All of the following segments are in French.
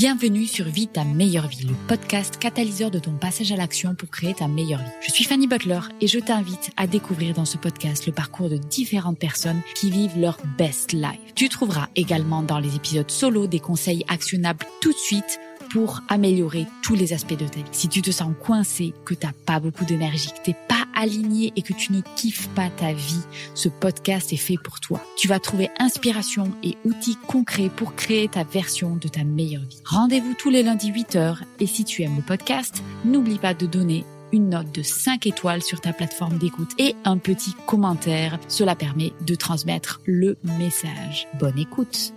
Bienvenue sur Vie ta meilleure vie, le podcast catalyseur de ton passage à l'action pour créer ta meilleure vie. Je suis Fanny Butler et je t'invite à découvrir dans ce podcast le parcours de différentes personnes qui vivent leur best life. Tu trouveras également dans les épisodes solo des conseils actionnables tout de suite pour améliorer tous les aspects de ta vie. Si tu te sens coincé, que t'as pas beaucoup d'énergie, que t'es pas aligné et que tu ne kiffes pas ta vie, ce podcast est fait pour toi. Tu vas trouver inspiration et outils concrets pour créer ta version de ta meilleure vie. Rendez-vous tous les lundis 8h et si tu aimes le podcast, n'oublie pas de donner une note de 5 étoiles sur ta plateforme d'écoute et un petit commentaire. Cela permet de transmettre le message. Bonne écoute.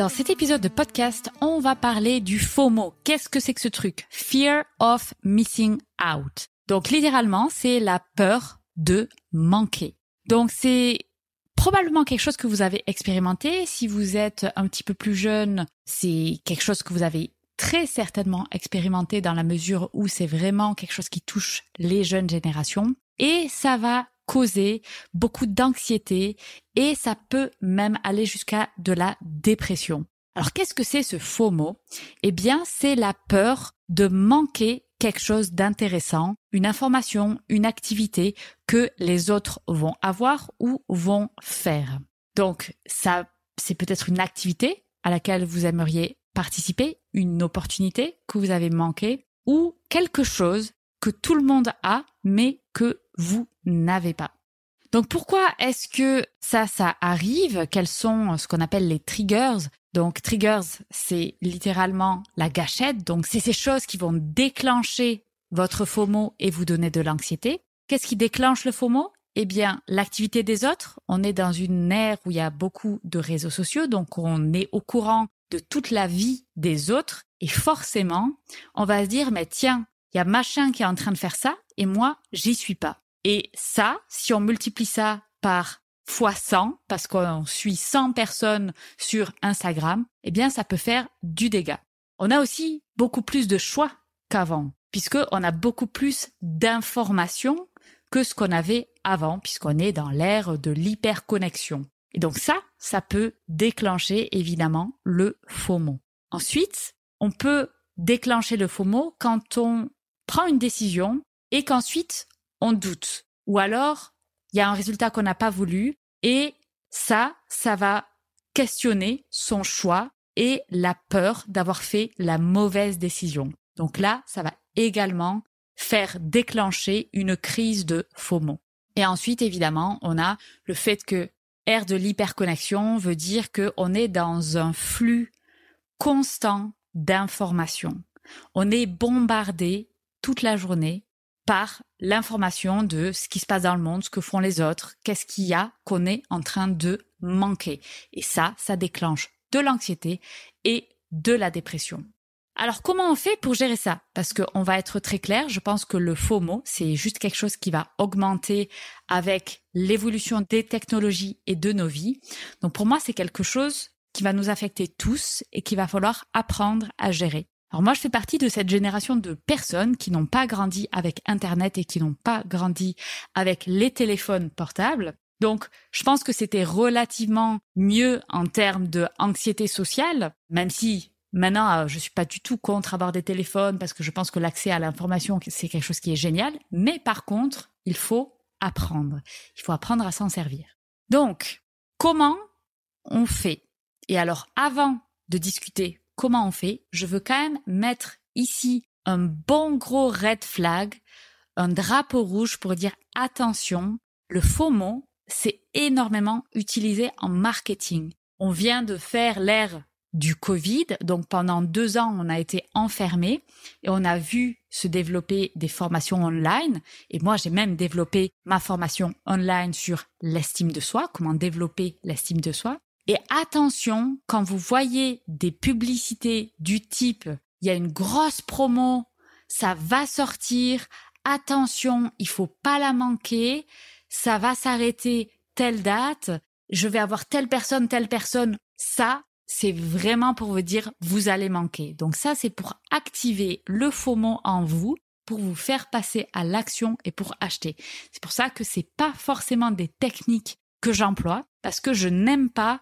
Dans cet épisode de podcast, on va parler du FOMO. Qu'est-ce que c'est que ce truc? Fear of missing out. Donc littéralement, c'est la peur de manquer. Donc c'est probablement quelque chose que vous avez expérimenté. Si vous êtes un petit peu plus jeune, c'est quelque chose que vous avez très certainement expérimenté dans la mesure où c'est vraiment quelque chose qui touche les jeunes générations. Et ça va causer beaucoup d'anxiété et ça peut même aller jusqu'à de la dépression. Alors qu'est-ce que c'est ce faux mot? Eh bien, c'est la peur de manquer quelque chose d'intéressant, une information, une activité que les autres vont avoir ou vont faire. Donc ça, c'est peut-être une activité à laquelle vous aimeriez participer, une opportunité que vous avez manquée ou quelque chose que tout le monde a mais que vous n'avez pas. Donc pourquoi est-ce que ça, ça arrive? Quels sont ce qu'on appelle les triggers? Donc triggers, c'est littéralement la gâchette. Donc c'est ces choses qui vont déclencher votre FOMO et vous donner de l'anxiété. Qu'est-ce qui déclenche le FOMO? Eh bien, l'activité des autres. On est dans une ère où il y a beaucoup de réseaux sociaux, donc on est au courant de toute la vie des autres. Et forcément, on va se dire, mais tiens, il y a machin qui est en train de faire ça et moi, j'y suis pas. Et ça, si on multiplie ça par fois 100, parce qu'on suit 100 personnes sur Instagram, eh bien, ça peut faire du dégât. On a aussi beaucoup plus de choix qu'avant, puisqu'on a beaucoup plus d'informations que ce qu'on avait avant, puisqu'on est dans l'ère de l'hyperconnexion. Et donc ça, ça peut déclencher évidemment le FOMO. Ensuite, on peut déclencher le FOMO quand on prend une décision et qu'ensuite on doute. Ou alors, il y a un résultat qu'on n'a pas voulu et ça, ça va questionner son choix et la peur d'avoir fait la mauvaise décision. Donc là, ça va également faire déclencher une crise de FOMO. Et ensuite, évidemment, on a le fait que ère de l'hyperconnexion veut dire qu'on est dans un flux constant d'informations. On est bombardé toute la journée par l'information de ce qui se passe dans le monde, ce que font les autres, qu'est-ce qu'il y a qu'on est en train de manquer. Et ça, ça déclenche de l'anxiété et de la dépression. Alors comment on fait pour gérer ça? Parce qu'on va être très clair, je pense que le FOMO, c'est juste quelque chose qui va augmenter avec l'évolution des technologies et de nos vies. Donc pour moi, c'est quelque chose qui va nous affecter tous et qu'il va falloir apprendre à gérer. Alors moi, je fais partie de cette génération de personnes qui n'ont pas grandi avec Internet et qui n'ont pas grandi avec les téléphones portables. Donc, je pense que c'était relativement mieux en termes de anxiété sociale, même si Maintenant, euh, je suis pas du tout contre avoir des téléphones parce que je pense que l'accès à l'information, c'est quelque chose qui est génial. Mais par contre, il faut apprendre. Il faut apprendre à s'en servir. Donc, comment on fait? Et alors, avant de discuter comment on fait, je veux quand même mettre ici un bon gros red flag, un drapeau rouge pour dire attention, le faux mot, c'est énormément utilisé en marketing. On vient de faire l'ère du Covid, donc pendant deux ans, on a été enfermés et on a vu se développer des formations online. Et moi, j'ai même développé ma formation online sur l'estime de soi, comment développer l'estime de soi. Et attention, quand vous voyez des publicités du type, il y a une grosse promo, ça va sortir, attention, il faut pas la manquer, ça va s'arrêter telle date, je vais avoir telle personne, telle personne, ça, c'est vraiment pour vous dire vous allez manquer. Donc ça, c'est pour activer le mot en vous, pour vous faire passer à l'action et pour acheter. C'est pour ça que c'est pas forcément des techniques que j'emploie, parce que je n'aime pas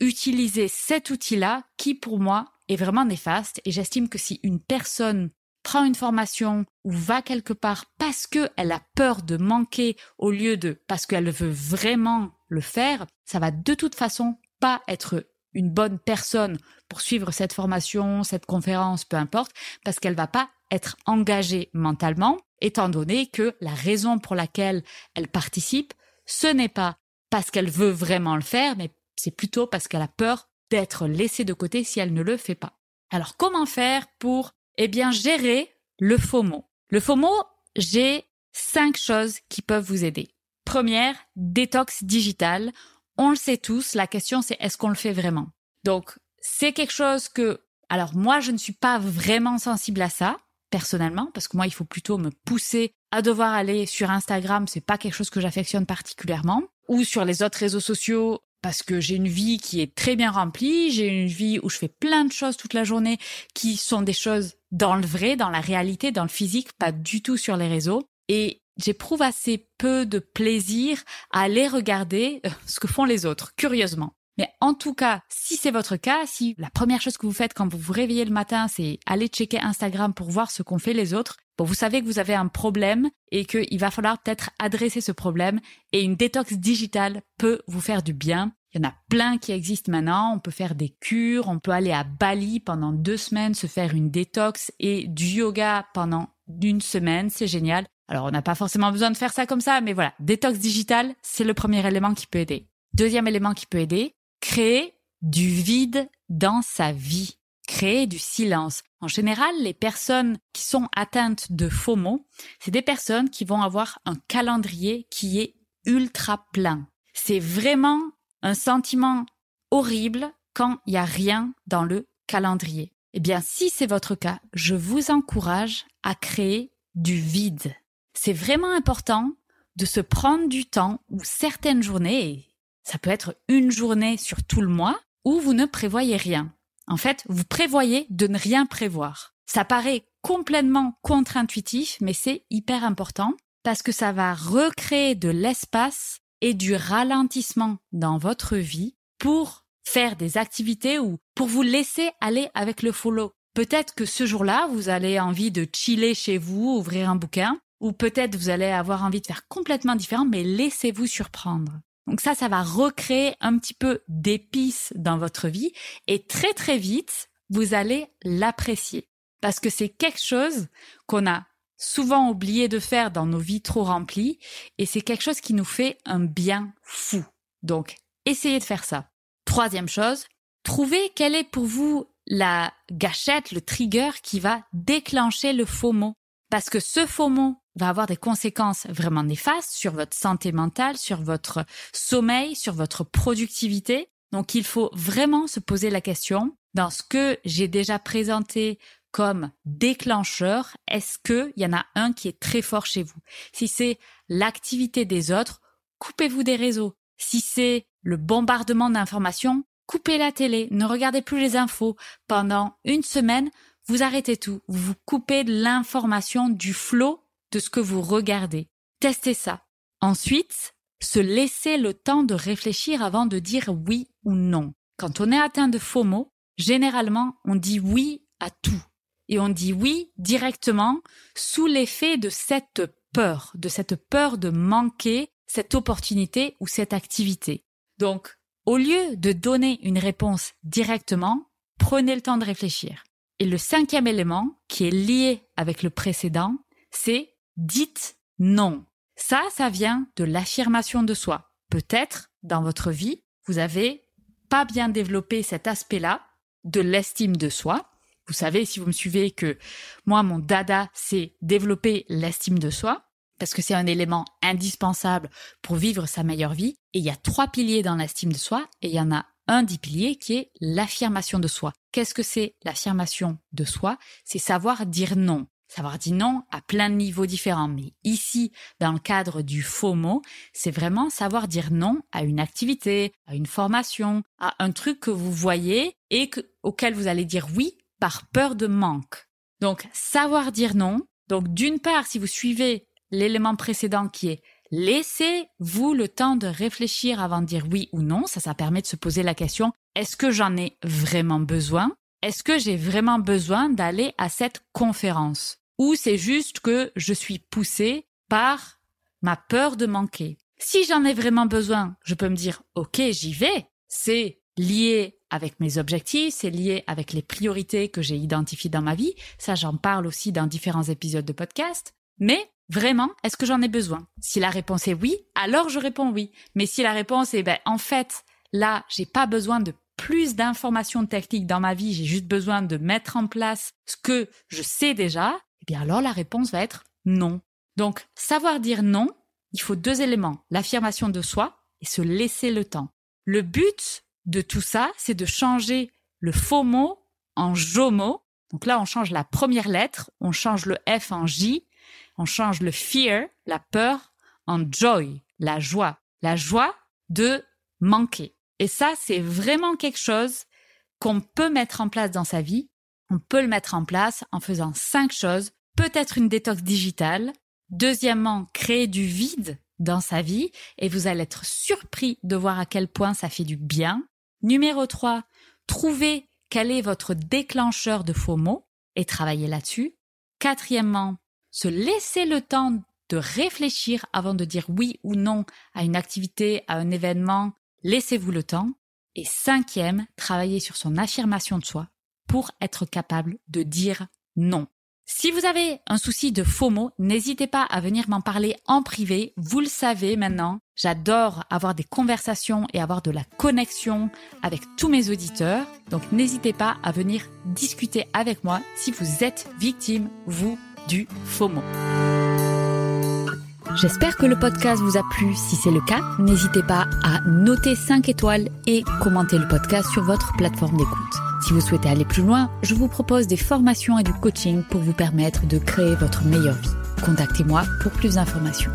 utiliser cet outil-là qui, pour moi, est vraiment néfaste. Et j'estime que si une personne prend une formation ou va quelque part parce qu'elle a peur de manquer au lieu de parce qu'elle veut vraiment le faire, ça va de toute façon pas être une bonne personne pour suivre cette formation, cette conférence, peu importe, parce qu'elle va pas être engagée mentalement, étant donné que la raison pour laquelle elle participe, ce n'est pas parce qu'elle veut vraiment le faire, mais c'est plutôt parce qu'elle a peur d'être laissée de côté si elle ne le fait pas. Alors comment faire pour, eh bien, gérer le FOMO Le FOMO, j'ai cinq choses qui peuvent vous aider. Première, détox digital. On le sait tous, la question c'est est-ce qu'on le fait vraiment? Donc, c'est quelque chose que, alors moi, je ne suis pas vraiment sensible à ça, personnellement, parce que moi, il faut plutôt me pousser à devoir aller sur Instagram, c'est pas quelque chose que j'affectionne particulièrement, ou sur les autres réseaux sociaux, parce que j'ai une vie qui est très bien remplie, j'ai une vie où je fais plein de choses toute la journée qui sont des choses dans le vrai, dans la réalité, dans le physique, pas du tout sur les réseaux. Et j'éprouve assez peu de plaisir à aller regarder euh, ce que font les autres, curieusement. Mais en tout cas, si c'est votre cas, si la première chose que vous faites quand vous vous réveillez le matin, c'est aller checker Instagram pour voir ce qu'ont fait les autres, bon, vous savez que vous avez un problème et qu'il va falloir peut-être adresser ce problème et une détox digitale peut vous faire du bien. Il y en a plein qui existent maintenant. On peut faire des cures, on peut aller à Bali pendant deux semaines, se faire une détox et du yoga pendant une semaine. C'est génial. Alors, on n'a pas forcément besoin de faire ça comme ça, mais voilà, détox digital, c'est le premier élément qui peut aider. Deuxième élément qui peut aider, créer du vide dans sa vie, créer du silence. En général, les personnes qui sont atteintes de FOMO, c'est des personnes qui vont avoir un calendrier qui est ultra plein. C'est vraiment un sentiment horrible quand il n'y a rien dans le calendrier. Eh bien, si c'est votre cas, je vous encourage à créer du vide c'est vraiment important de se prendre du temps ou certaines journées, ça peut être une journée sur tout le mois, où vous ne prévoyez rien. En fait, vous prévoyez de ne rien prévoir. Ça paraît complètement contre-intuitif, mais c'est hyper important parce que ça va recréer de l'espace et du ralentissement dans votre vie pour faire des activités ou pour vous laisser aller avec le follow. Peut-être que ce jour-là, vous avez envie de chiller chez vous, ouvrir un bouquin, ou peut-être vous allez avoir envie de faire complètement différent, mais laissez-vous surprendre. Donc ça, ça va recréer un petit peu d'épices dans votre vie et très très vite, vous allez l'apprécier. Parce que c'est quelque chose qu'on a souvent oublié de faire dans nos vies trop remplies et c'est quelque chose qui nous fait un bien fou. Donc, essayez de faire ça. Troisième chose, trouvez quelle est pour vous la gâchette, le trigger qui va déclencher le faux mot. Parce que ce faux mot va avoir des conséquences vraiment néfastes sur votre santé mentale, sur votre sommeil, sur votre productivité. Donc il faut vraiment se poser la question, dans ce que j'ai déjà présenté comme déclencheur, est-ce qu'il y en a un qui est très fort chez vous? Si c'est l'activité des autres, coupez-vous des réseaux. Si c'est le bombardement d'informations, coupez la télé, ne regardez plus les infos. Pendant une semaine, vous arrêtez tout, vous coupez de l'information du flot de ce que vous regardez. Testez ça. Ensuite, se laisser le temps de réfléchir avant de dire oui ou non. Quand on est atteint de FOMO, généralement, on dit oui à tout. Et on dit oui directement sous l'effet de cette peur, de cette peur de manquer cette opportunité ou cette activité. Donc, au lieu de donner une réponse directement, prenez le temps de réfléchir. Et le cinquième élément, qui est lié avec le précédent, c'est dites non. Ça, ça vient de l'affirmation de soi. Peut-être, dans votre vie, vous avez pas bien développé cet aspect-là de l'estime de soi. Vous savez, si vous me suivez, que moi, mon dada, c'est développer l'estime de soi parce que c'est un élément indispensable pour vivre sa meilleure vie. Et il y a trois piliers dans l'estime de soi, et il y en a un des piliers qui est l'affirmation de soi. Qu'est-ce que c'est l'affirmation de soi? C'est savoir dire non. Savoir dire non à plein de niveaux différents. Mais ici, dans le cadre du mot, c'est vraiment savoir dire non à une activité, à une formation, à un truc que vous voyez et auquel vous allez dire oui par peur de manque. Donc, savoir dire non. Donc, d'une part, si vous suivez l'élément précédent qui est laissez-vous le temps de réfléchir avant de dire oui ou non. Ça, ça permet de se poser la question, est-ce que j'en ai vraiment besoin? Est-ce que j'ai vraiment besoin d'aller à cette conférence? Ou c'est juste que je suis poussé par ma peur de manquer? Si j'en ai vraiment besoin, je peux me dire, OK, j'y vais. C'est lié avec mes objectifs, c'est lié avec les priorités que j'ai identifiées dans ma vie. Ça, j'en parle aussi dans différents épisodes de podcast. Mais Vraiment, est-ce que j'en ai besoin? Si la réponse est oui, alors je réponds oui. Mais si la réponse est ben en fait, là, j'ai pas besoin de plus d'informations techniques dans ma vie, j'ai juste besoin de mettre en place ce que je sais déjà, eh bien alors la réponse va être non. Donc, savoir dire non, il faut deux éléments, l'affirmation de soi et se laisser le temps. Le but de tout ça, c'est de changer le faux mot en jomo. Donc là, on change la première lettre, on change le F en J on change le fear, la peur, en joy, la joie. La joie de manquer. Et ça, c'est vraiment quelque chose qu'on peut mettre en place dans sa vie. On peut le mettre en place en faisant cinq choses. Peut-être une détox digitale. Deuxièmement, créer du vide dans sa vie et vous allez être surpris de voir à quel point ça fait du bien. Numéro 3, trouver quel est votre déclencheur de faux mots et travailler là-dessus. Quatrièmement, se laisser le temps de réfléchir avant de dire oui ou non à une activité, à un événement. Laissez-vous le temps. Et cinquième, travailler sur son affirmation de soi pour être capable de dire non. Si vous avez un souci de mots, n'hésitez pas à venir m'en parler en privé. Vous le savez maintenant, j'adore avoir des conversations et avoir de la connexion avec tous mes auditeurs. Donc n'hésitez pas à venir discuter avec moi si vous êtes victime, vous, du FOMO. J'espère que le podcast vous a plu. Si c'est le cas, n'hésitez pas à noter 5 étoiles et commenter le podcast sur votre plateforme d'écoute. Si vous souhaitez aller plus loin, je vous propose des formations et du coaching pour vous permettre de créer votre meilleure vie. Contactez-moi pour plus d'informations.